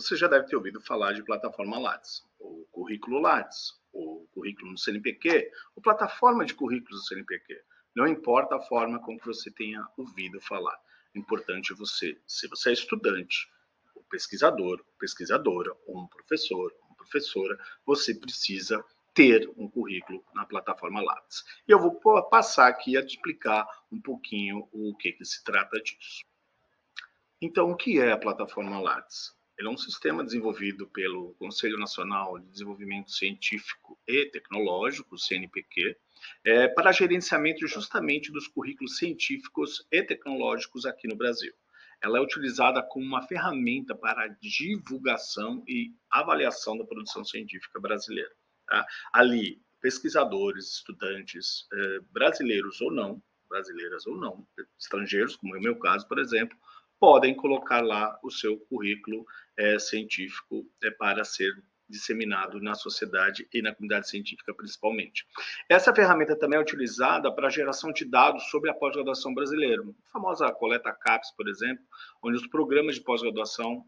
Você já deve ter ouvido falar de plataforma Lattes, ou currículo Lattes, ou currículo no CNPq, ou plataforma de currículos do CNPq. Não importa a forma com que você tenha ouvido falar. O importante é você, se você é estudante, ou pesquisador, pesquisadora, ou um professor, uma professora, você precisa ter um currículo na plataforma Lattes. E eu vou passar aqui a te explicar um pouquinho o que, que se trata disso. Então, o que é a plataforma Lattes? Ele é um sistema desenvolvido pelo Conselho Nacional de Desenvolvimento Científico e Tecnológico, CNPq, é, para gerenciamento justamente dos currículos científicos e tecnológicos aqui no Brasil. Ela é utilizada como uma ferramenta para divulgação e avaliação da produção científica brasileira. Tá? Ali, pesquisadores, estudantes eh, brasileiros ou não, brasileiras ou não, estrangeiros, como é o meu caso, por exemplo, podem colocar lá o seu currículo é, científico é, para ser disseminado na sociedade e na comunidade científica principalmente. Essa ferramenta também é utilizada para a geração de dados sobre a pós-graduação brasileira, a famosa coleta CAPES, por exemplo, onde os programas de pós-graduação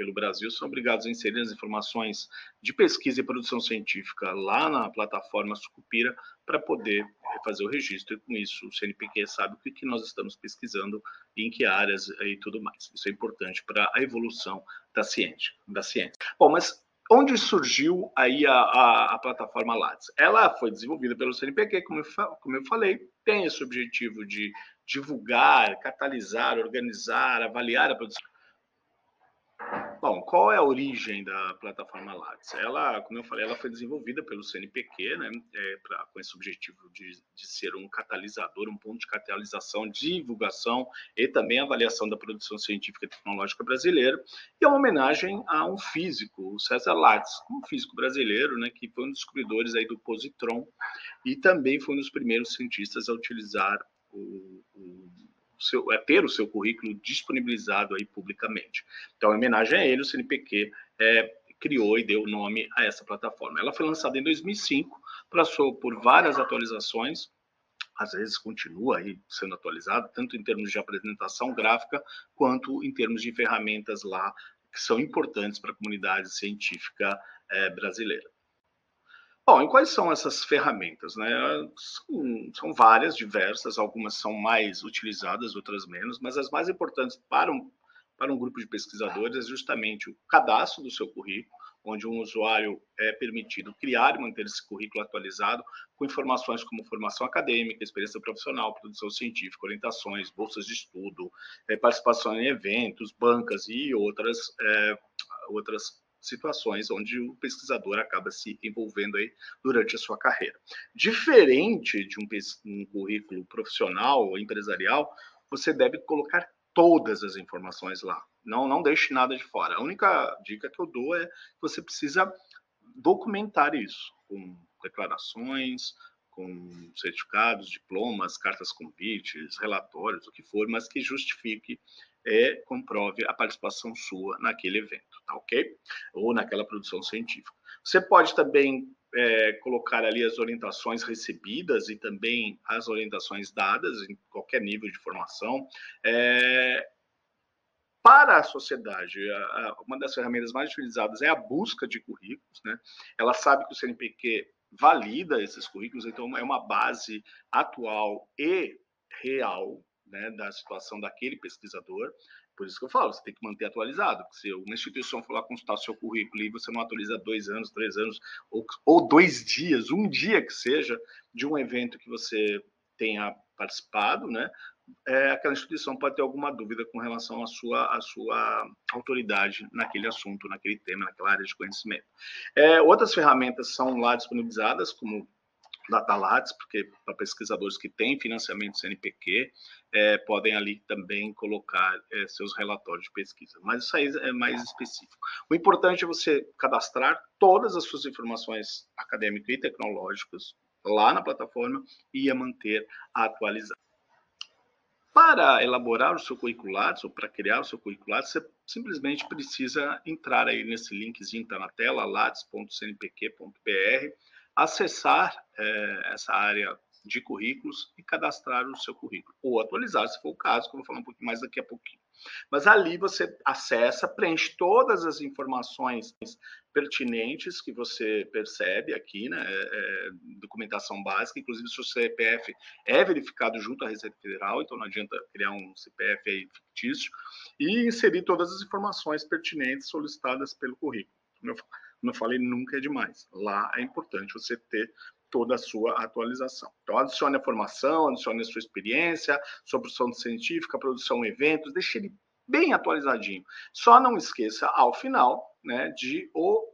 pelo Brasil são obrigados a inserir as informações de pesquisa e produção científica lá na plataforma Sucupira para poder fazer o registro e com isso o CNPq sabe o que, nós estamos pesquisando em que áreas e tudo mais. Isso é importante para a evolução da ciência. Da ciência. Bom, mas onde surgiu aí a, a, a, plataforma Lattes? Ela foi desenvolvida pelo CNPq, como eu, como eu falei, tem esse objetivo de divulgar, catalisar, organizar, avaliar a produção Bom, qual é a origem da plataforma Lattes? Ela, como eu falei, ela foi desenvolvida pelo CNPq, né, é, pra, com esse objetivo de, de, ser um catalisador, um ponto de catalisação, divulgação e também avaliação da produção científica e tecnológica brasileira, e é uma homenagem a um físico, o César Lattes, um físico brasileiro, né, que foi um dos descobridores aí do positron e também foi um dos primeiros cientistas a utilizar o, seu, é ter o seu currículo disponibilizado aí publicamente. Então, em homenagem a ele, o CNPq é, criou e deu nome a essa plataforma. Ela foi lançada em 2005, passou por várias atualizações, às vezes continua aí sendo atualizada, tanto em termos de apresentação gráfica, quanto em termos de ferramentas lá que são importantes para a comunidade científica é, brasileira. Bom, e quais são essas ferramentas? Né? São, são, várias, diversas, algumas são mais utilizadas, outras menos, mas as mais importantes para um, para um grupo de pesquisadores é justamente o cadastro do seu currículo, onde um usuário é permitido criar e manter esse currículo atualizado com informações como formação acadêmica, experiência profissional, produção científica, orientações, bolsas de estudo, é, participação em eventos, bancas e outras, é, outras situações onde o pesquisador acaba se envolvendo aí durante a sua carreira. Diferente de um, um currículo profissional ou empresarial, você deve colocar todas as informações lá. Não, não deixe nada de fora. A única dica que eu dou é que você precisa documentar isso com declarações, com certificados, diplomas, cartas convites, relatórios, o que for, mas que justifique é, comprove a participação sua naquele evento, tá ok? Ou naquela produção científica. Você pode também é, colocar ali as orientações recebidas e também as orientações dadas em qualquer nível de formação. É, para a sociedade, uma das ferramentas mais utilizadas é a busca de currículos. Né? Ela sabe que o CNPq valida esses currículos, então é uma base atual e real né, da situação daquele pesquisador. Por isso que eu falo, você tem que manter atualizado. Se uma instituição for lá consultar seu currículo e você não atualiza dois anos, três anos, ou, ou dois dias, um dia que seja, de um evento que você tenha participado, né? É, aquela instituição pode ter alguma dúvida com relação à sua, à sua autoridade naquele assunto, naquele tema, naquela área de conhecimento. É, outras ferramentas são lá disponibilizadas, como Datalates, porque para pesquisadores que têm financiamento CNPq, é, podem ali também colocar é, seus relatórios de pesquisa. Mas isso aí é mais específico. O importante é você cadastrar todas as suas informações acadêmicas e tecnológicas lá na plataforma e a manter atualizada. Para elaborar o seu curricular, ou para criar o seu curricular, você simplesmente precisa entrar aí nesse linkzinho que está na tela, lattes.cnpq.br, acessar é, essa área de currículos e cadastrar o seu currículo, ou atualizar, se for o caso, que eu vou falar um pouquinho mais daqui a pouquinho. Mas ali você acessa, preenche todas as informações pertinentes que você percebe aqui, né? É, é, documentação básica, inclusive se o CPF é verificado junto à Receita Federal, então não adianta criar um CPF aí fictício, e inserir todas as informações pertinentes solicitadas pelo currículo. Como eu, como eu falei, nunca é demais. Lá é importante você ter toda a sua atualização. Então, adicione a formação, adicione a sua experiência, sua produção científica, produção eventos, deixe ele bem atualizadinho. Só não esqueça, ao final, né, de o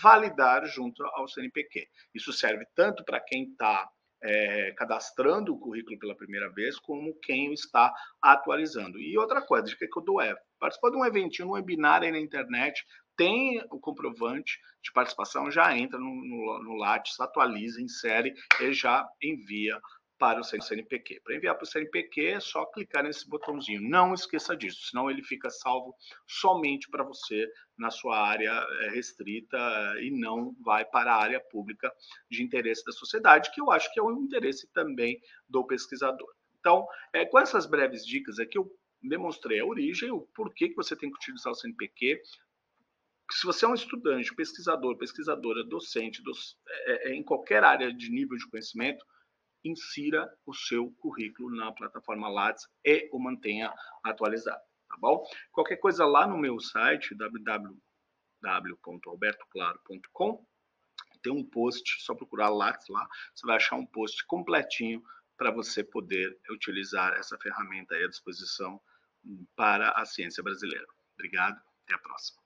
validar junto ao CNPq. Isso serve tanto para quem está é, cadastrando o currículo pela primeira vez, como quem o está atualizando. E outra coisa, de que eu dou é participar de um eventinho, um webinar aí na internet, tem o comprovante de participação, já entra no, no, no Lattes, atualiza, insere e já envia para o CNPq. Para enviar para o CNPq é só clicar nesse botãozinho. Não esqueça disso, senão ele fica salvo somente para você na sua área eh, restrita e não vai para a área pública de interesse da sociedade, que eu acho que é o interesse também do pesquisador. Então, é, com essas breves dicas aqui, eu demonstrei a origem, o porquê que você tem que utilizar o CNPq, se você é um estudante, pesquisador, pesquisadora, docente, doc, é, é, em qualquer área de nível de conhecimento, insira o seu currículo na plataforma Lattes e o mantenha atualizado, tá bom? Qualquer coisa lá no meu site, www.albertoclaro.com, tem um post, só procurar Lattes lá, você vai achar um post completinho para você poder utilizar essa ferramenta à disposição para a ciência brasileira. Obrigado, até a próxima.